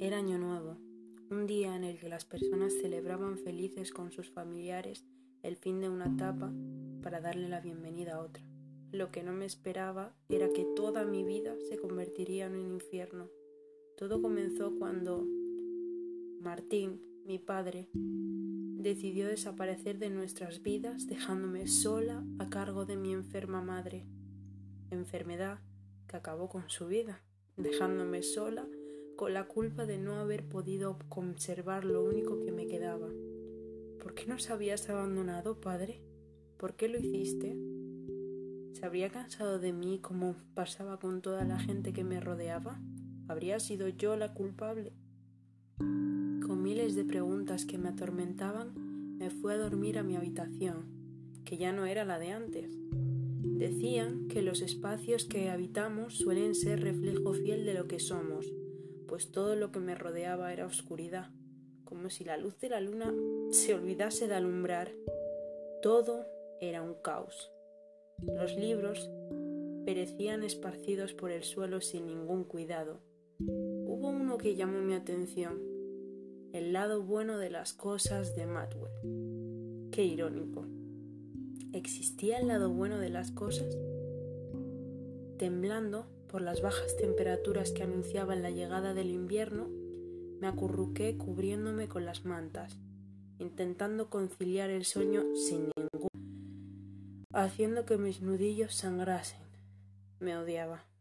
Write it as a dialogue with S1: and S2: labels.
S1: era Año Nuevo, un día en el que las personas celebraban felices con sus familiares el fin de una etapa para darle la bienvenida a otra. Lo que no me esperaba era que toda mi vida se convertiría en un infierno. Todo comenzó cuando Martín, mi padre, decidió desaparecer de nuestras vidas dejándome sola a cargo de mi enferma madre. Enfermedad que acabó con su vida, dejándome sola con la culpa de no haber podido conservar lo único que me quedaba. ¿Por qué nos habías abandonado, padre? ¿Por qué lo hiciste? ¿Se habría cansado de mí como pasaba con toda la gente que me rodeaba? ¿Habría sido yo la culpable? Con miles de preguntas que me atormentaban, me fui a dormir a mi habitación, que ya no era la de antes. Decían que los espacios que habitamos suelen ser reflejo fiel de lo que somos, pues todo lo que me rodeaba era oscuridad, como si la luz de la luna se olvidase de alumbrar. Todo era un caos. Los libros perecían esparcidos por el suelo sin ningún cuidado. Hubo uno que llamó mi atención, el lado bueno de las cosas de Matwell. Qué irónico. ¿Existía el lado bueno de las cosas? Temblando, por las bajas temperaturas que anunciaban la llegada del invierno, me acurruqué cubriéndome con las mantas, intentando conciliar el sueño sin ningún, haciendo que mis nudillos sangrasen. Me odiaba.